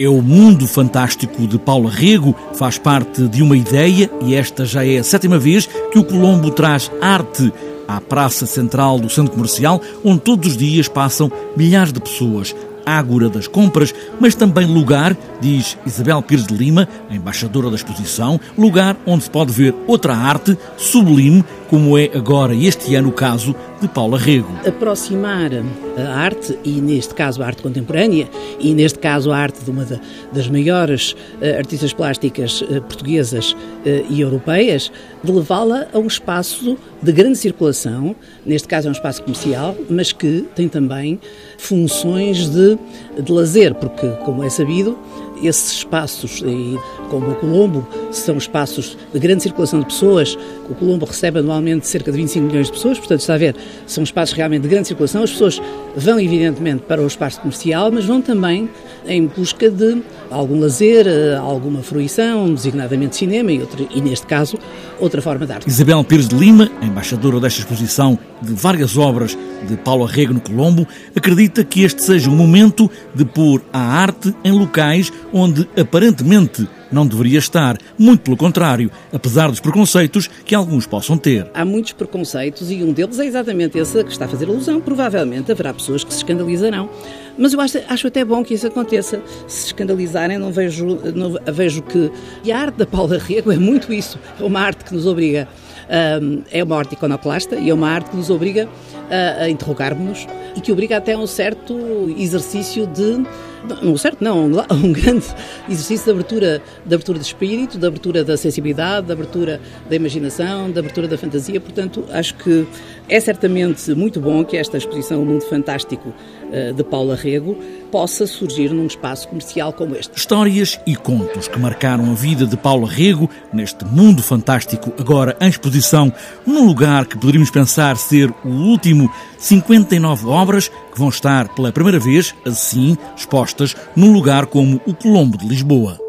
É o mundo fantástico de Paulo Rego, faz parte de uma ideia e esta já é a sétima vez que o Colombo traz arte à praça central do centro comercial, onde todos os dias passam milhares de pessoas ágora das compras, mas também lugar, diz Isabel Pires de Lima, embaixadora da exposição, lugar onde se pode ver outra arte sublime, como é agora este ano o caso de Paula Rego. Aproximar a arte, e neste caso a arte contemporânea, e neste caso a arte de uma das maiores uh, artistas plásticas uh, portuguesas uh, e europeias, de levá-la a um espaço de grande circulação, neste caso é um espaço comercial, mas que tem também funções de, de lazer, porque, como é sabido, esses espaços, como o Colombo, são espaços de grande circulação de pessoas. O Colombo recebe anualmente cerca de 25 milhões de pessoas, portanto, está a ver, são espaços realmente de grande circulação. As pessoas vão, evidentemente, para o espaço comercial, mas vão também em busca de algum lazer, alguma fruição, designadamente cinema e, outro, e, neste caso, outra forma de arte. Isabel Pires de Lima, embaixadora desta exposição de várias obras de Paulo Arrego no Colombo, acredita que este seja um momento de pôr a arte em locais onde aparentemente não deveria estar. Muito pelo contrário, apesar dos preconceitos que alguns possam ter. Há muitos preconceitos e um deles é exatamente esse que está a fazer alusão. Provavelmente haverá pessoas que se escandalizarão. Mas eu acho, acho até bom que isso aconteça. Se escandalizarem, não vejo, não, vejo que. E a arte da Paula Rego é muito isso. É uma arte que nos obriga. Um, é uma arte iconoclasta e é uma arte que nos obriga a, a interrogarmos e que obriga até a um certo exercício de não certo, não, um grande exercício de abertura, de abertura de espírito, de abertura da sensibilidade, de abertura da imaginação, de abertura da fantasia. Portanto, acho que é certamente muito bom que esta exposição O Mundo Fantástico eh, de Paula Rego possa surgir num espaço comercial como este. Histórias e contos que marcaram a vida de Paula Rego neste mundo fantástico, agora em exposição, num lugar que poderíamos pensar ser o último 59 obras que vão estar pela primeira vez, assim, expostas num lugar como o Colombo de Lisboa.